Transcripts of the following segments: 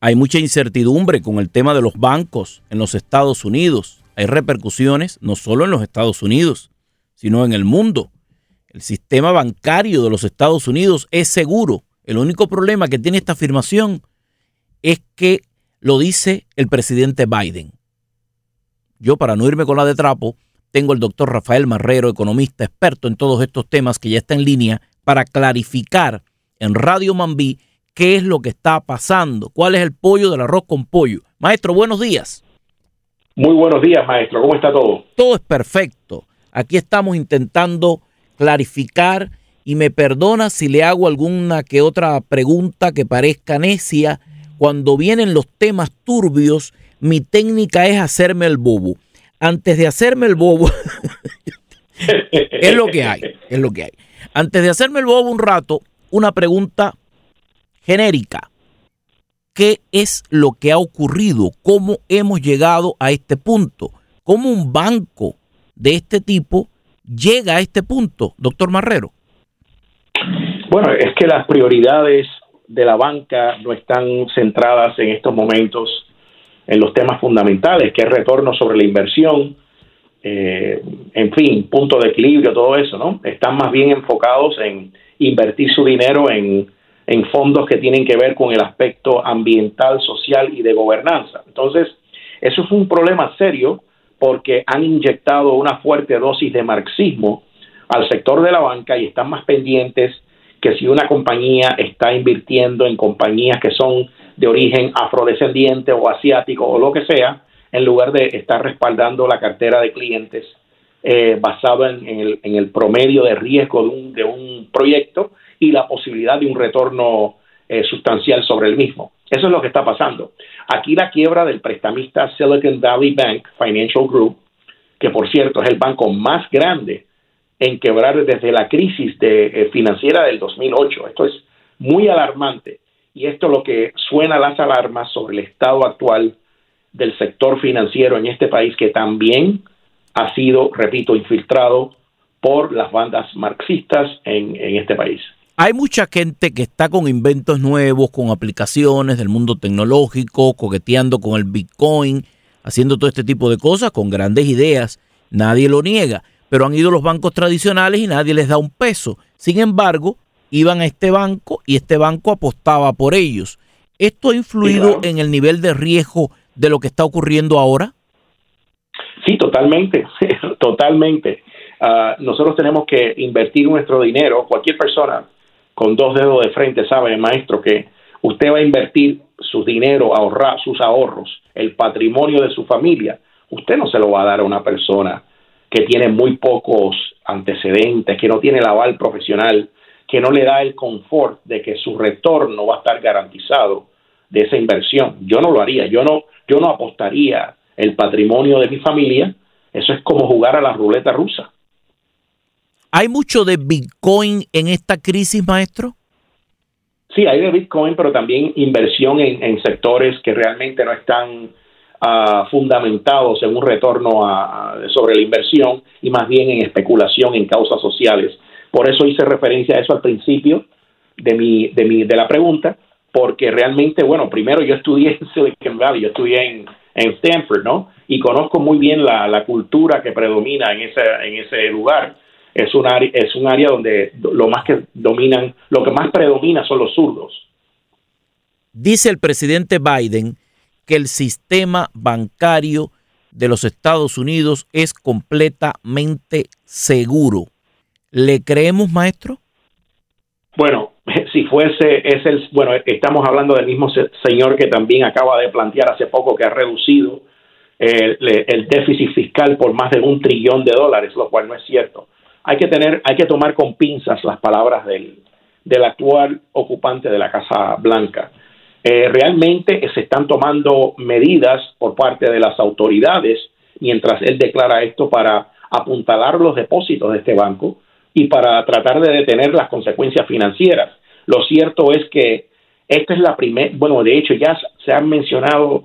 Hay mucha incertidumbre con el tema de los bancos en los Estados Unidos. Hay repercusiones no solo en los Estados Unidos, sino en el mundo. El sistema bancario de los Estados Unidos es seguro. El único problema que tiene esta afirmación es que lo dice el presidente Biden. Yo, para no irme con la de trapo, tengo el doctor Rafael Marrero, economista experto en todos estos temas, que ya está en línea para clarificar en Radio Mambí qué es lo que está pasando, cuál es el pollo del arroz con pollo. Maestro, buenos días. Muy buenos días, maestro. ¿Cómo está todo? Todo es perfecto. Aquí estamos intentando clarificar y me perdona si le hago alguna que otra pregunta que parezca necia. Cuando vienen los temas turbios, mi técnica es hacerme el bobo. Antes de hacerme el bobo, es lo que hay, es lo que hay. Antes de hacerme el bobo un rato, una pregunta genérica. ¿Qué es lo que ha ocurrido? ¿Cómo hemos llegado a este punto? ¿Cómo un banco de este tipo llega a este punto, doctor Marrero? Bueno, es que las prioridades de la banca no están centradas en estos momentos en los temas fundamentales, que es retorno sobre la inversión, eh, en fin, punto de equilibrio, todo eso, ¿no? Están más bien enfocados en invertir su dinero en, en fondos que tienen que ver con el aspecto ambiental, social y de gobernanza. Entonces, eso es un problema serio porque han inyectado una fuerte dosis de marxismo al sector de la banca y están más pendientes que si una compañía está invirtiendo en compañías que son de origen afrodescendiente o asiático o lo que sea, en lugar de estar respaldando la cartera de clientes eh, basado en, el, en, el, promedio de riesgo de un, de un, proyecto y la posibilidad de un retorno eh, sustancial sobre el mismo. Eso es lo que está pasando. Aquí la quiebra del prestamista Silicon Valley Bank Financial Group, que por cierto es el banco más grande en quebrar desde la crisis de, eh, financiera del 2008. Esto es muy alarmante y esto es lo que suena las alarmas sobre el estado actual del sector financiero en este país que también ha sido, repito, infiltrado por las bandas marxistas en, en este país. Hay mucha gente que está con inventos nuevos, con aplicaciones del mundo tecnológico, coqueteando con el Bitcoin, haciendo todo este tipo de cosas con grandes ideas. Nadie lo niega, pero han ido los bancos tradicionales y nadie les da un peso. Sin embargo, iban a este banco y este banco apostaba por ellos. ¿Esto ha influido en el nivel de riesgo de lo que está ocurriendo ahora? Sí, totalmente, totalmente. Ah, nosotros tenemos que invertir nuestro dinero, cualquier persona con dos dedos de frente sabe, maestro, que usted va a invertir su dinero, ahorrar sus ahorros, el patrimonio de su familia, usted no se lo va a dar a una persona que tiene muy pocos antecedentes, que no tiene el aval profesional, que no le da el confort de que su retorno va a estar garantizado de esa inversión. Yo no lo haría, yo no, yo no apostaría el patrimonio de mi familia, eso es como jugar a la ruleta rusa. ¿Hay mucho de Bitcoin en esta crisis, maestro? Sí, hay de Bitcoin, pero también inversión en, sectores que realmente no están ah, fundamentados en un retorno sobre la inversión y más bien en especulación en causas sociales. Por eso hice referencia a eso al principio de mi, de mi, de la pregunta, porque realmente, bueno, primero yo estudié en Silicon Valley, yo estudié en, en Stanford, ¿no? Y conozco muy bien la, la cultura que predomina en ese, en ese lugar es un área, es un área donde lo más que dominan, lo que más predomina son los zurdos. Dice el presidente Biden que el sistema bancario de los Estados Unidos es completamente seguro. ¿Le creemos, maestro? Bueno, si fuese, es el, bueno, estamos hablando del mismo señor que también acaba de plantear hace poco que ha reducido el, el déficit fiscal por más de un trillón de dólares, lo cual no es cierto hay que tener, hay que tomar con pinzas las palabras del, del actual ocupante de la Casa Blanca. Eh, realmente se están tomando medidas por parte de las autoridades mientras él declara esto para apuntalar los depósitos de este banco y para tratar de detener las consecuencias financieras. Lo cierto es que esta es la primera, bueno, de hecho ya se han mencionado,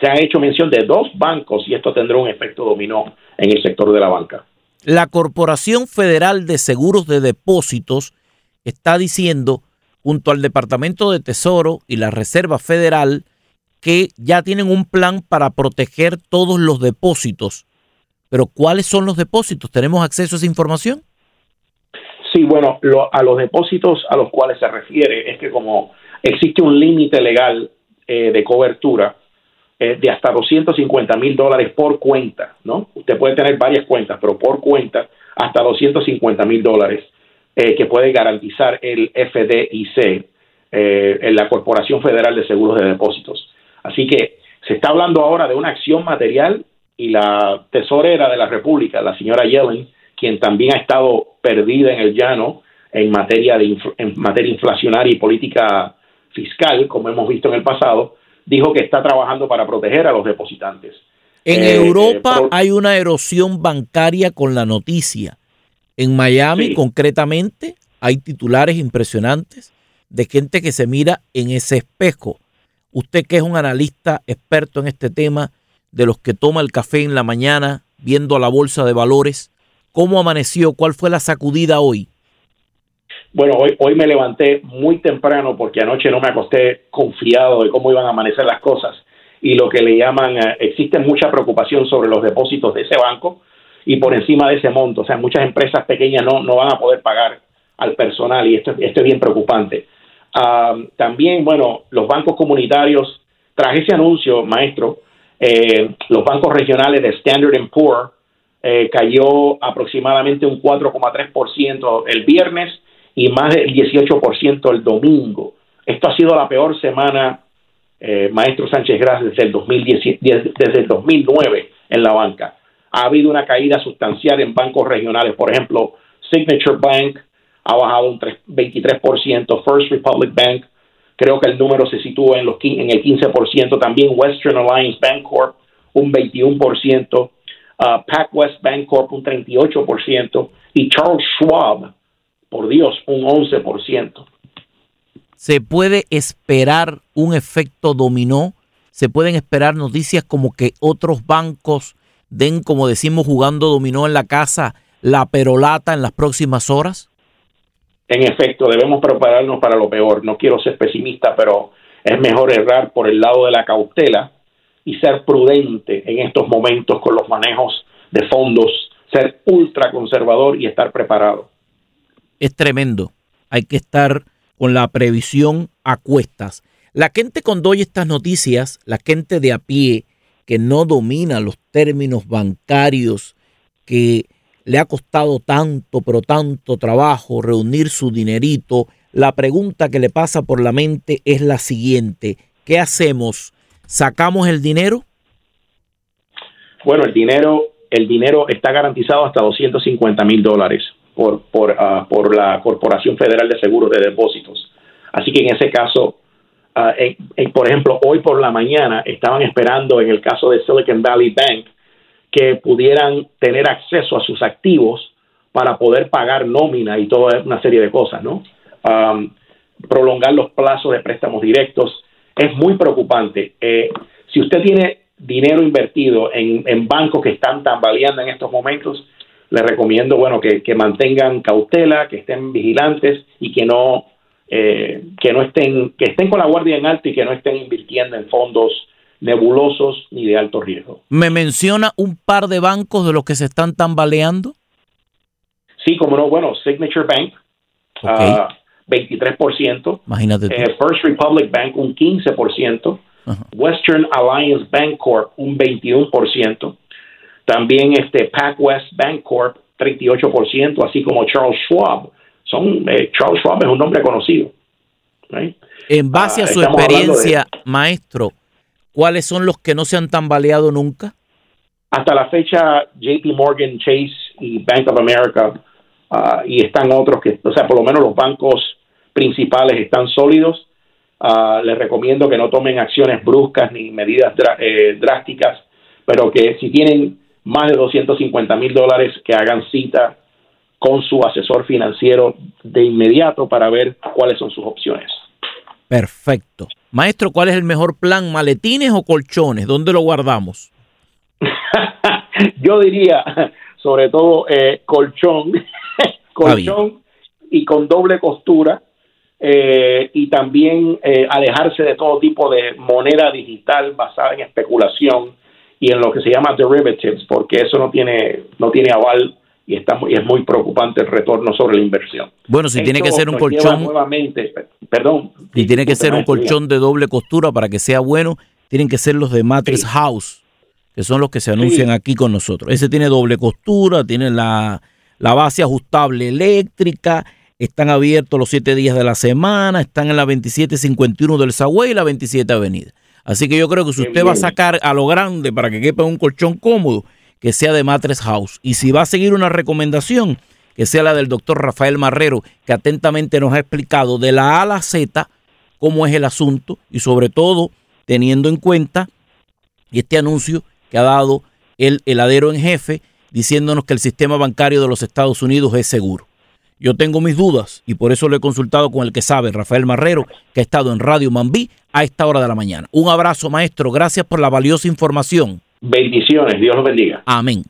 se ha hecho mención de dos bancos y esto tendrá un efecto dominó en el sector de la banca. La Corporación Federal de Seguros de Depósitos está diciendo, junto al Departamento de Tesoro y la Reserva Federal, que ya tienen un plan para proteger todos los depósitos. Pero ¿cuáles son los depósitos? ¿Tenemos acceso a esa información? Sí, bueno, a los depósitos a los cuales se refiere es que como existe un límite legal eh, de cobertura eh, de hasta 250 mil dólares por cuenta, ¿no? Usted puede tener varias cuentas, pero por cuenta hasta 250 mil dólares eh, que puede garantizar el FDIC, en la Corporación Federal de Seguros de Depósitos. Así que se está hablando ahora de una acción material y la tesorera de la República, la señora Yellen, quien también ha estado perdida en el llano en materia, de en materia inflacionaria y política fiscal, como hemos visto en el pasado, dijo que está trabajando para proteger a los depositantes. En eh, Europa eh, hay una erosión bancaria con la noticia. En Miami, concretamente, hay titulares impresionantes de gente que se mira en ese espejo. Usted que es un analista experto en este tema, de los que toma el café en la mañana viendo la bolsa de valores, ¿Cómo amaneció? ¿Cuál fue la sacudida hoy? Bueno, hoy, hoy me levanté muy temprano porque anoche no me acosté confiado de cómo iban a amanecer las cosas y lo que le llaman, eh, existe mucha preocupación sobre los depósitos de ese banco y por encima de ese monto, o sea, muchas empresas pequeñas no, no van a poder pagar al personal y esto, esto es bien preocupante. Ah, también, bueno, los bancos comunitarios, tras ese anuncio, maestro, eh, los bancos regionales de Standard Poor's eh, cayó aproximadamente un 4,3% el viernes y más del 18% el domingo. Esto ha sido la peor semana, eh, maestro Sánchez Gras, desde el, 2010, desde el 2009 en la banca. Ha habido una caída sustancial en bancos regionales, por ejemplo, Signature Bank ha bajado un 23%, First Republic Bank, creo que el número se sitúa en, los, en el 15%, también Western Alliance Bank Corp un 21%, uh, PacWest Bancorp un 38% y Charles Schwab, por Dios, un 11%. ¿Se puede esperar un efecto dominó? ¿Se pueden esperar noticias como que otros bancos den, como decimos, jugando dominó en la casa, la perolata en las próximas horas? En efecto, debemos prepararnos para lo peor. No quiero ser pesimista, pero es mejor errar por el lado de la cautela y ser prudente en estos momentos con los manejos de fondos, ser ultra conservador y estar preparado. Es tremendo. Hay que estar con la previsión a cuestas. La gente cuando oye estas noticias, la gente de a pie que no domina los términos bancarios, que le ha costado tanto, pero tanto trabajo reunir su dinerito, la pregunta que le pasa por la mente es la siguiente. ¿Qué hacemos? ¿Sacamos el dinero? Bueno, el dinero, el dinero está garantizado hasta 250 mil dólares por, por, ah, por la Corporación Federal de Seguros de Depósitos. Así que en ese caso, ah, por ejemplo, hoy por la mañana estaban esperando en el caso de Silicon Valley Bank que pudieran tener acceso a sus activos para poder pagar nómina y toda una serie de cosas, ¿no? prolongar los plazos de préstamos directos es muy preocupante. Eh, si usted tiene dinero invertido en, bancos que están tambaleando en estos momentos, le recomiendo, bueno, que, mantengan cautela, que estén vigilantes y que no, eh, que no estén, que estén con la guardia en alto y que no estén invirtiendo en fondos nebulosos ni de alto riesgo. ¿Me menciona un par de bancos de los que se están tambaleando? Sí, como no, bueno, Signature Bank, okay. Ah, 23%. Imagínate. Eh, First Republic Bank un 15%. Western Alliance Bank Corp un 21%. También este PacWest Bank Corp 38%, así como Charles Schwab. Son, eh, Charles Schwab es un nombre conocido. En base a ah, su experiencia, maestro, ¿cuáles son los que no se han tambaleado nunca? Hasta la fecha, JP Morgan, Chase y Bank of America Ah, y están otros que, o sea, por lo menos los bancos principales están sólidos. Uh, les recomiendo que no tomen acciones bruscas ni medidas eh, drásticas, pero que si tienen más de 250 mil dólares, que hagan cita con su asesor financiero de inmediato para ver cuáles son sus opciones. Perfecto. Maestro, ¿cuál es el mejor plan? ¿Maletines o colchones? ¿Dónde lo guardamos? Yo diría, sobre todo, eh, colchón colchón y con doble costura eh, y también eh, alejarse de todo tipo de moneda digital basada en especulación y en lo que se llama derivatives, porque eso no tiene, no tiene aval y está muy, es muy preocupante el retorno sobre la inversión. Bueno, si tiene que ser un colchón, nuevamente, perdón, si tiene que ser un colchón de doble costura para que sea bueno, tienen que ser los de Mattress House, que son los que se anuncian aquí con nosotros. Ese tiene doble costura, tiene la, la base ajustable eléctrica, están abiertos los siete días de la semana, están en la 2751 del Sagüey y la 27 Avenida. Así que yo creo que si usted va a sacar a lo grande para que quepa un colchón cómodo, que sea de Matres House. Y si va a seguir una recomendación, que sea la del doctor Rafael Marrero, que atentamente nos ha explicado de la A a la Z cómo es el asunto y sobre todo teniendo en cuenta este anuncio que ha dado el heladero en jefe diciéndonos que el sistema bancario de los Estados Unidos es seguro. Yo tengo mis dudas y por eso lo he consultado con el que sabe, Rafael Marrero, que ha estado en Radio Mambí a esta hora de la mañana. Un abrazo, maestro. Gracias por la valiosa información. Bendiciones. Dios los bendiga. Amén.